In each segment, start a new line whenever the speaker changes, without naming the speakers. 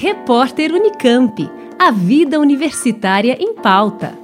Repórter Unicamp. A vida universitária em pauta.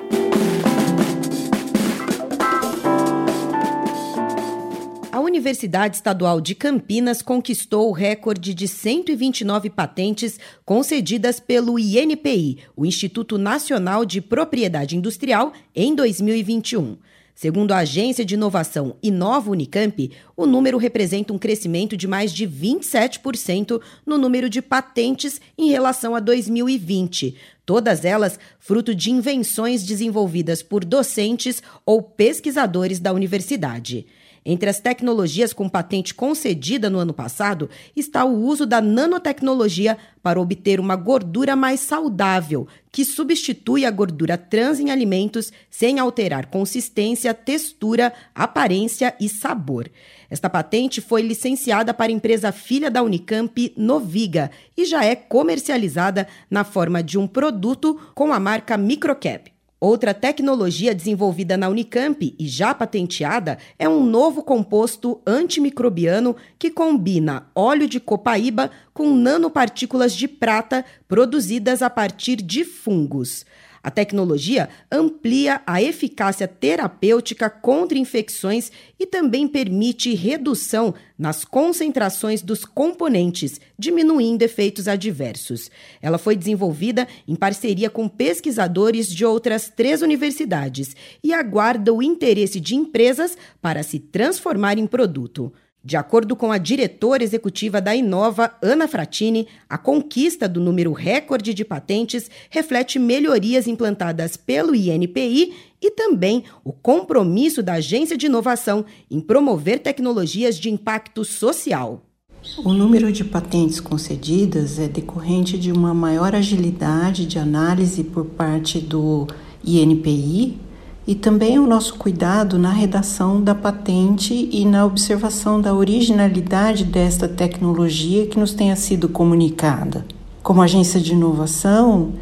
A Universidade Estadual de Campinas conquistou o recorde de 129 patentes concedidas pelo INPI, o Instituto Nacional de Propriedade Industrial, em 2021. Segundo a agência de inovação Inova Unicamp, o número representa um crescimento de mais de 27% no número de patentes em relação a 2020. Todas elas fruto de invenções desenvolvidas por docentes ou pesquisadores da universidade. Entre as tecnologias com patente concedida no ano passado está o uso da nanotecnologia para obter uma gordura mais saudável, que substitui a gordura trans em alimentos sem alterar consistência, textura, aparência e sabor. Esta patente foi licenciada para a empresa filha da Unicamp, Noviga, e já é comercializada na forma de um produto com a marca Microcap. Outra tecnologia desenvolvida na Unicamp e já patenteada é um novo composto antimicrobiano que combina óleo de copaíba com nanopartículas de prata produzidas a partir de fungos. A tecnologia amplia a eficácia terapêutica contra infecções e também permite redução nas concentrações dos componentes, diminuindo efeitos adversos. Ela foi desenvolvida em parceria com pesquisadores de outras três universidades e aguarda o interesse de empresas para se transformar em produto. De acordo com a diretora executiva da Inova, Ana Fratini, a conquista do número recorde de patentes reflete melhorias implantadas pelo INPI e também o compromisso da Agência de Inovação em promover tecnologias de impacto social.
O número de patentes concedidas é decorrente de uma maior agilidade de análise por parte do INPI e também o nosso cuidado na redação da patente e na observação da originalidade desta tecnologia que nos tenha sido comunicada. Como agência de inovação,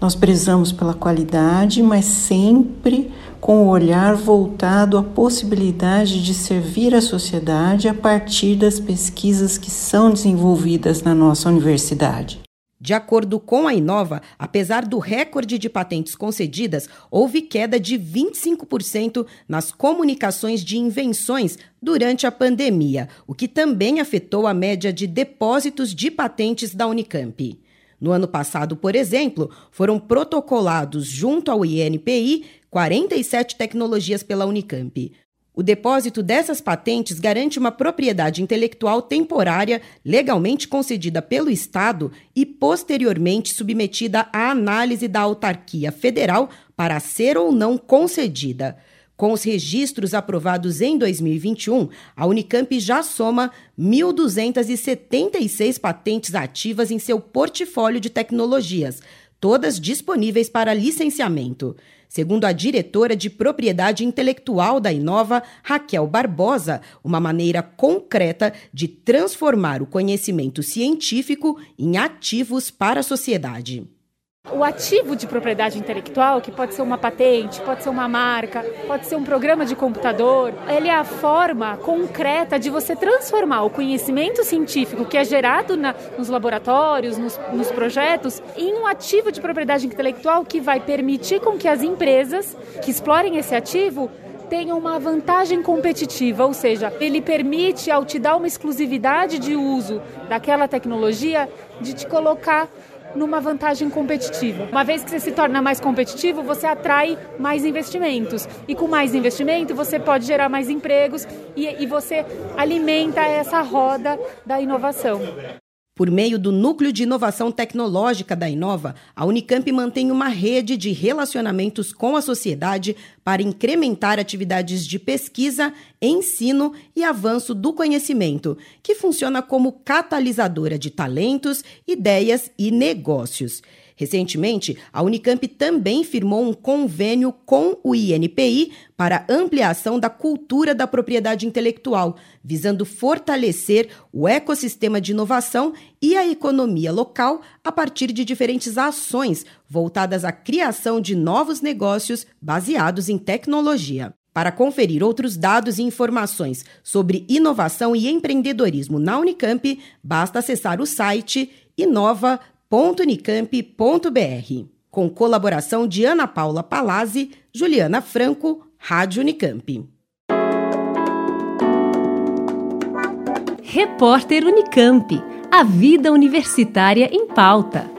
nós prezamos pela qualidade, mas sempre com o olhar voltado à possibilidade de servir a sociedade a partir das pesquisas que são desenvolvidas na nossa universidade.
De acordo com a Inova, apesar do recorde de patentes concedidas, houve queda de 25% nas comunicações de invenções durante a pandemia, o que também afetou a média de depósitos de patentes da Unicamp. No ano passado, por exemplo, foram protocolados junto ao INPI 47 tecnologias pela Unicamp. O depósito dessas patentes garante uma propriedade intelectual temporária legalmente concedida pelo Estado e posteriormente submetida à análise da autarquia federal para ser ou não concedida. Com os registros aprovados em 2021, a Unicamp já soma 1.276 patentes ativas em seu portfólio de tecnologias, todas disponíveis para licenciamento. Segundo a diretora de propriedade intelectual da Inova, Raquel Barbosa, uma maneira concreta de transformar o conhecimento científico em ativos para a sociedade.
O ativo de propriedade intelectual, que pode ser uma patente, pode ser uma marca, pode ser um programa de computador, ele é a forma concreta de você transformar o conhecimento científico que é gerado na, nos laboratórios, nos, nos projetos, em um ativo de propriedade intelectual que vai permitir com que as empresas que explorem esse ativo tenham uma vantagem competitiva, ou seja, ele permite, ao te dar uma exclusividade de uso daquela tecnologia, de te colocar numa vantagem competitiva. Uma vez que você se torna mais competitivo, você atrai mais investimentos. E com mais investimento, você pode gerar mais empregos e, e você alimenta essa roda da inovação.
Por meio do Núcleo de Inovação Tecnológica da Inova, a Unicamp mantém uma rede de relacionamentos com a sociedade para incrementar atividades de pesquisa, ensino e avanço do conhecimento, que funciona como catalisadora de talentos, ideias e negócios. Recentemente, a Unicamp também firmou um convênio com o INPI para ampliação da cultura da propriedade intelectual, visando fortalecer o ecossistema de inovação e a economia local a partir de diferentes ações voltadas à criação de novos negócios baseados em em tecnologia. Para conferir outros dados e informações sobre inovação e empreendedorismo na Unicamp, basta acessar o site inova.unicamp.br. Com colaboração de Ana Paula Palazzi, Juliana Franco, Rádio Unicamp.
Repórter Unicamp. A vida universitária em pauta.